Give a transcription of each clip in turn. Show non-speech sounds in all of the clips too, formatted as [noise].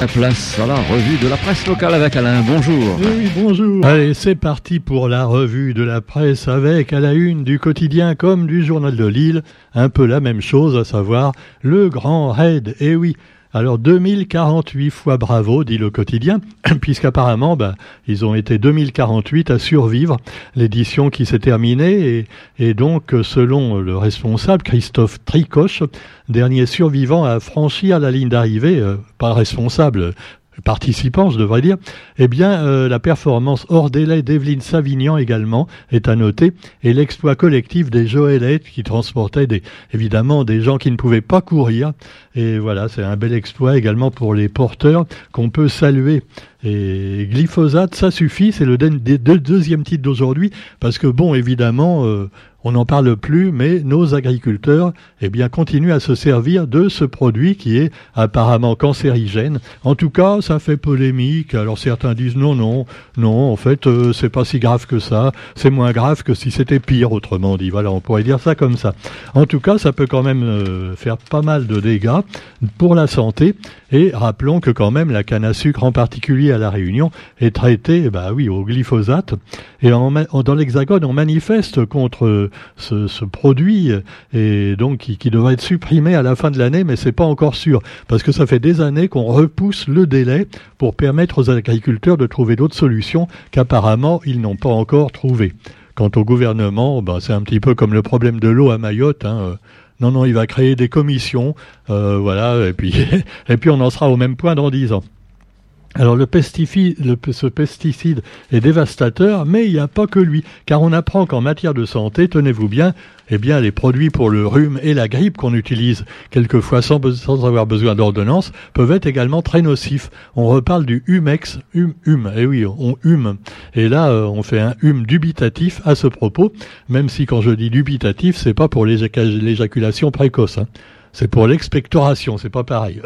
La place à la revue de la presse locale avec Alain. Bonjour. Oui, bonjour. Allez, c'est parti pour la revue de la presse avec à la une du quotidien comme du journal de Lille, un peu la même chose, à savoir le grand raid. Et eh oui, alors 2048 fois bravo, dit le quotidien, [clears throat] puisqu'apparemment bah, ils ont été 2048 à survivre l'édition qui s'est terminée et, donc selon le responsable Christophe Tricoche, dernier survivant à franchir la ligne d'arrivée, euh, pas responsable, participants, je devrais dire, eh bien, euh, la performance hors délai d'Evelyne Savignan également est à noter, et l'exploit collectif des Joëlettes qui transportaient évidemment des gens qui ne pouvaient pas courir. Et voilà, c'est un bel exploit également pour les porteurs qu'on peut saluer. Et glyphosate, ça suffit, c'est le deuxième titre d'aujourd'hui, parce que bon, évidemment, euh, on n'en parle plus, mais nos agriculteurs eh bien, continuent à se servir de ce produit qui est apparemment cancérigène. En tout cas, ça fait polémique. Alors certains disent non, non, non, en fait, euh, c'est pas si grave que ça. C'est moins grave que si c'était pire, autrement dit. Voilà, on pourrait dire ça comme ça. En tout cas, ça peut quand même euh, faire pas mal de dégâts pour la santé. Et rappelons que quand même la canne à sucre, en particulier à la Réunion, est traitée, bah oui, au glyphosate. Et dans l'Hexagone, on manifeste contre ce, produit et donc qui, devrait être supprimé à la fin de l'année, mais c'est pas encore sûr parce que ça fait des années qu'on repousse le délai pour permettre aux agriculteurs de trouver d'autres solutions qu'apparemment ils n'ont pas encore trouvées. Quant au gouvernement, ben, c'est un petit peu comme le problème de l'eau à Mayotte. Hein. Non, non, il va créer des commissions, euh, voilà, et puis, [laughs] et puis on en sera au même point dans dix ans. Alors le pesticide, ce pesticide est dévastateur, mais il n'y a pas que lui, car on apprend qu'en matière de santé, tenez-vous bien, eh bien les produits pour le rhume et la grippe qu'on utilise quelquefois sans, avoir besoin d'ordonnance peuvent être également très nocifs. On reparle du humex, hum, hum, eh oui, on hume. Et là, euh, on fait un hum dubitatif à ce propos, même si quand je dis dubitatif, c'est pas pour l'éjaculation précoce. Hein. C'est pour l'expectoration, c'est pas pareil.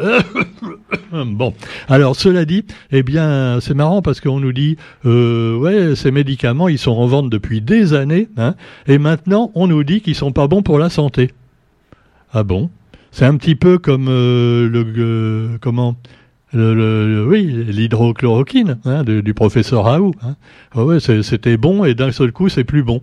[laughs] bon, alors cela dit, eh bien, c'est marrant parce qu'on nous dit, euh, ouais, ces médicaments, ils sont en vente depuis des années, hein, et maintenant, on nous dit qu'ils sont pas bons pour la santé. Ah bon? C'est un petit peu comme euh, le, euh, comment? Oui, l'hydrochloroquine hein, du professeur Raoult. Hein. ouais, c'était bon et d'un seul coup, c'est plus bon.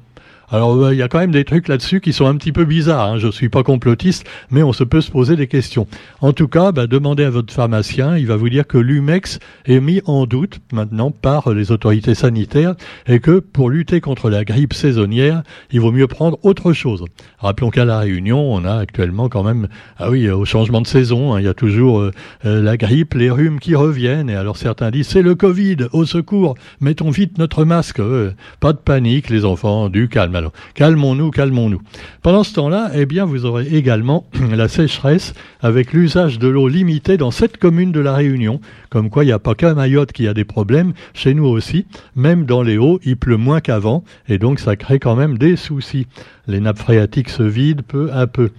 Alors euh, il y a quand même des trucs là-dessus qui sont un petit peu bizarres. Hein. Je suis pas complotiste, mais on se peut se poser des questions. En tout cas, bah, demandez à votre pharmacien, il va vous dire que l'humex est mis en doute maintenant par les autorités sanitaires et que pour lutter contre la grippe saisonnière, il vaut mieux prendre autre chose. Rappelons qu'à la Réunion, on a actuellement quand même, ah oui, au changement de saison, hein, il y a toujours euh, euh, la grippe, les rhumes qui reviennent. Et alors certains disent c'est le Covid, au secours, mettons vite notre masque. pas de panique, les enfants, du calme calmons-nous, calmons-nous. Pendant ce temps-là, eh bien, vous aurez également [clears throat] la sécheresse avec l'usage de l'eau limité dans cette commune de la Réunion. Comme quoi, il n'y a pas qu'à Mayotte qui a des problèmes, chez nous aussi. Même dans les hauts, il pleut moins qu'avant, et donc ça crée quand même des soucis. Les nappes phréatiques se vident peu à peu.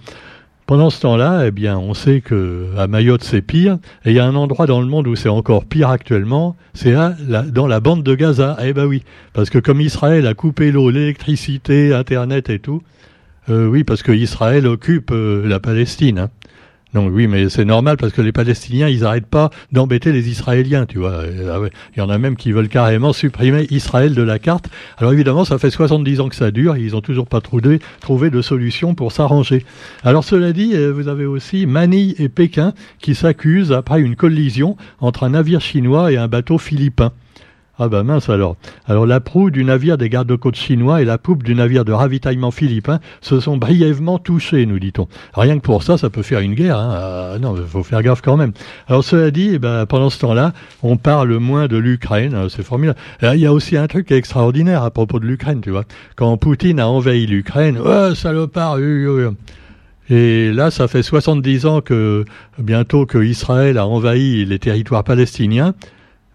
Pendant ce temps-là, eh bien, on sait que à Mayotte c'est pire, et il y a un endroit dans le monde où c'est encore pire actuellement, c'est dans la bande de Gaza. Eh ben oui, parce que comme Israël a coupé l'eau, l'électricité, Internet et tout, euh, oui, parce que Israël occupe euh, la Palestine. Hein. Donc oui, mais c'est normal parce que les Palestiniens, ils n'arrêtent pas d'embêter les Israéliens, tu vois. Ah il y en a même qui veulent carrément supprimer Israël de la carte. Alors évidemment, ça fait 70 ans que ça dure, ils n'ont toujours pas trouvé, trouvé de solution pour s'arranger. Alors cela dit, euh, vous avez aussi Manille et Pékin qui s'accusent après une collision entre un navire chinois et un bateau philippin. Ah ben mince alors. Alors la proue du navire des gardes-côtes chinois et la poupe du navire de ravitaillement philippin se sont brièvement touchés, nous dit-on. Rien que pour ça, ça peut faire une guerre. Hein. Ah, non, il faut faire gaffe quand même. Alors cela dit, eh ben, pendant ce temps-là, on parle moins de l'Ukraine. Hein, c'est formidable. il y a aussi un truc extraordinaire à propos de l'Ukraine, tu vois. Quand Poutine a envahi l'Ukraine, oh, salopard, et là, ça fait 70 ans que bientôt que Israël a envahi les territoires palestiniens.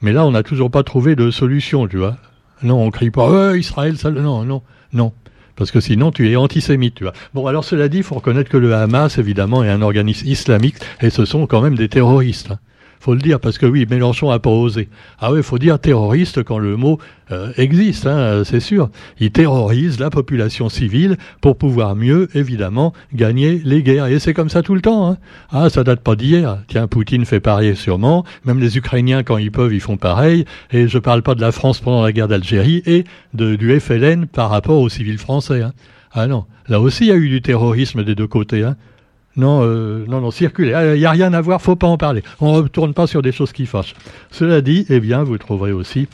Mais là, on n'a toujours pas trouvé de solution, tu vois. Non, on crie pas euh, Israël, ça, non, non, non. Parce que sinon, tu es antisémite, tu vois. Bon, alors cela dit, il faut reconnaître que le Hamas, évidemment, est un organisme islamique, et ce sont quand même des terroristes. Hein. Faut le dire, parce que oui, Mélenchon a pas osé. Ah oui, il faut dire terroriste quand le mot euh, existe, hein, c'est sûr. Il terrorise la population civile pour pouvoir mieux, évidemment, gagner les guerres. Et c'est comme ça tout le temps. Hein. Ah, ça date pas d'hier. Tiens, Poutine fait pareil sûrement. Même les Ukrainiens, quand ils peuvent, ils font pareil. Et je parle pas de la France pendant la guerre d'Algérie et de, du FLN par rapport aux civils français. Hein. Ah non, là aussi il y a eu du terrorisme des deux côtés. Hein. Non, euh, non, non, circulez. Il n'y a rien à voir, faut pas en parler. On ne retourne pas sur des choses qui fâchent. Cela dit, eh bien, vous trouverez aussi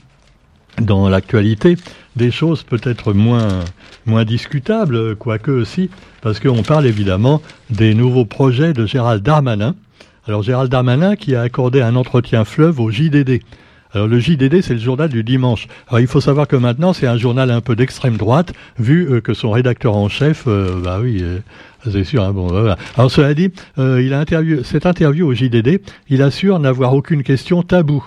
dans l'actualité des choses peut-être moins, moins discutables, quoique aussi, parce qu'on parle évidemment des nouveaux projets de Gérald Darmanin. Alors Gérald Darmanin qui a accordé un entretien fleuve au JDD. Alors le JDD, c'est le journal du dimanche. Alors il faut savoir que maintenant, c'est un journal un peu d'extrême droite, vu euh, que son rédacteur en chef, euh, bah oui, euh, c'est sûr. Hein, bon, voilà. Alors cela dit, il a interviewé, cette interview au JDD, il assure n'avoir aucune question tabou.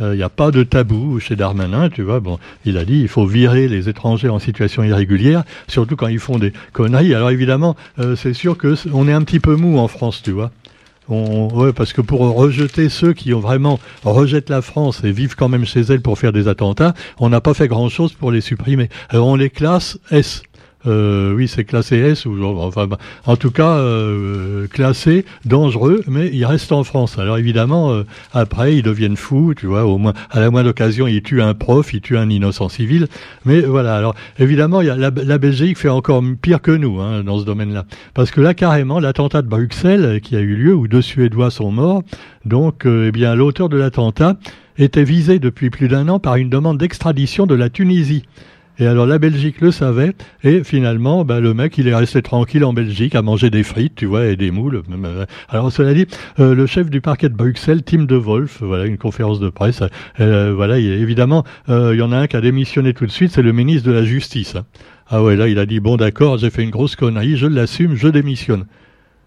Il n'y a pas de tabou chez Darmanin, tu vois. Bon, il a dit il faut virer les étrangers en situation irrégulière, surtout quand ils font des conneries. Alors évidemment, c'est sûr que on est un petit peu mou en France, tu vois. On, parce que pour rejeter ceux qui ont vraiment rejettent la France et vivent quand même chez elle pour faire des attentats, on n'a pas fait grand-chose pour les supprimer. Alors on les classe S. Euh, oui, c'est classé S, ou enfin, bah, en tout cas euh, classé dangereux, mais ils restent en France. Alors évidemment, euh, après, ils deviennent fous, tu vois. Au moins, à la moindre occasion, ils tuent un prof, ils tuent un innocent civil. Mais voilà. Alors évidemment, il y a la, la, Belgique fait encore pire que nous hein, dans ce domaine-là, parce que là, carrément, l'attentat de Bruxelles qui a eu lieu où deux Suédois sont morts. Donc, eh bien, l'auteur de l'attentat était visé depuis plus d'un an par une demande d'extradition de la Tunisie. Et alors la Belgique le savait, et finalement, ben, le mec, il est resté tranquille en Belgique à manger des frites, tu vois, et des moules. Alors cela dit, euh, le chef du parquet de Bruxelles, Tim de Wolf, voilà, une conférence de presse, euh, voilà, il, évidemment, euh, il y en a un qui a démissionné tout de suite, c'est le ministre de la Justice. Hein. Ah ouais, là, il a dit, bon d'accord, j'ai fait une grosse connerie, je l'assume, je démissionne.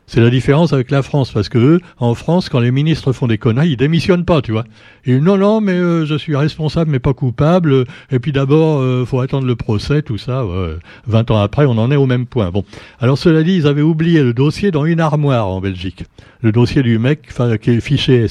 C'est la différence avec la France, parce que eux, en France, quand les ministres font des conneries, ils démissionnent pas, tu vois. Ils non, non, mais euh, je suis responsable, mais pas coupable. Et puis d'abord, euh, faut attendre le procès, tout ça. Ouais. 20 ans après, on en est au même point. Bon, alors cela dit, ils avaient oublié le dossier dans une armoire en Belgique. Le dossier du mec qui est fiché.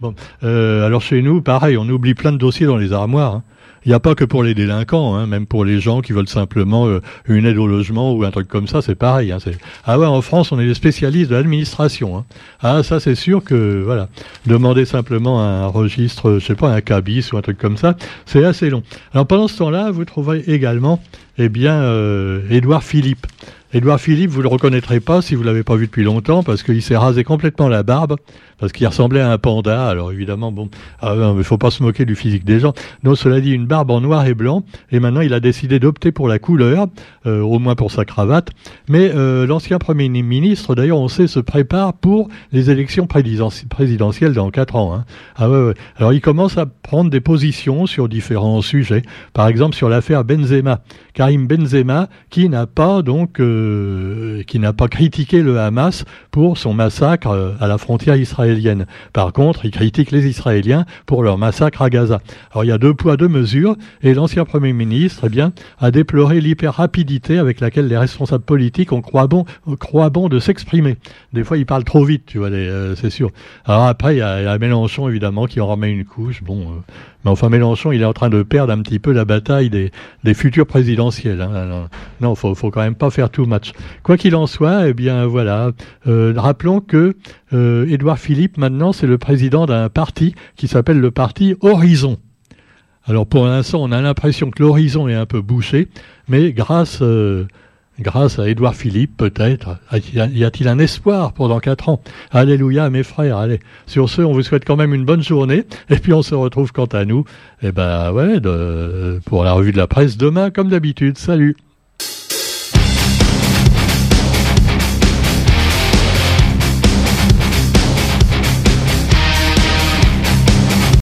Bon, euh, alors chez nous, pareil, on oublie plein de dossiers dans les armoires. Hein. Il n'y a pas que pour les délinquants, hein, même pour les gens qui veulent simplement euh, une aide au logement ou un truc comme ça, c'est pareil. Hein, ah ouais, en France, on est des spécialistes de l'administration. Hein. Ah ça, c'est sûr que voilà, demander simplement un registre, je sais pas, un cabis ou un truc comme ça, c'est assez long. Alors pendant ce temps-là, vous trouverez également, eh bien, euh, Édouard Philippe. Édouard Philippe, vous le reconnaîtrez pas si vous l'avez pas vu depuis longtemps, parce qu'il s'est rasé complètement la barbe, parce qu'il ressemblait à un panda. Alors évidemment, bon, ah, il faut pas se moquer du physique des gens. Non, cela dit, une barbe en noir et blanc, et maintenant il a décidé d'opter pour la couleur, euh, au moins pour sa cravate. Mais euh, l'ancien Premier ministre, d'ailleurs, on sait, se prépare pour les élections présidentielles dans quatre ans. Hein. Ah. Alors il commence à prendre des positions sur différents sujets, par exemple sur l'affaire Benzema, Karim Benzema, qui n'a pas donc euh, euh, qui n'a pas critiqué le Hamas pour son massacre euh, à la frontière israélienne. Par contre, il critique les Israéliens pour leur massacre à Gaza. Alors il y a deux poids, deux mesures, et l'ancien Premier ministre eh bien, a déploré l'hyper-rapidité avec laquelle les responsables politiques ont croit bon, croit bon de s'exprimer. Des fois, ils parlent trop vite, tu vois, euh, c'est sûr. Alors après, il y, a, Mélenchon, évidemment, qui en remet une couche. Bon, mais enfin, Mélenchon, il est en train de perdre un petit peu la bataille des, futurs présidentiels. Hein. Non, faut, faut quand même pas faire tout match. Quoi qu'il en soit, eh bien voilà. Euh, rappelons que euh, Édouard Philippe, maintenant, c'est le président d'un parti qui s'appelle le parti Horizon. Alors pour l'instant, on a l'impression que l'horizon est un peu bouché, mais grâce euh, grâce à Édouard Philippe, peut-être, y a-t-il un espoir pendant quatre ans? Alléluia, mes frères. Allez, sur ce, on vous souhaite quand même une bonne journée, [laughs] et puis on se retrouve quant à nous, eh ben ouais, de, pour la revue de la presse demain, comme d'habitude. Salut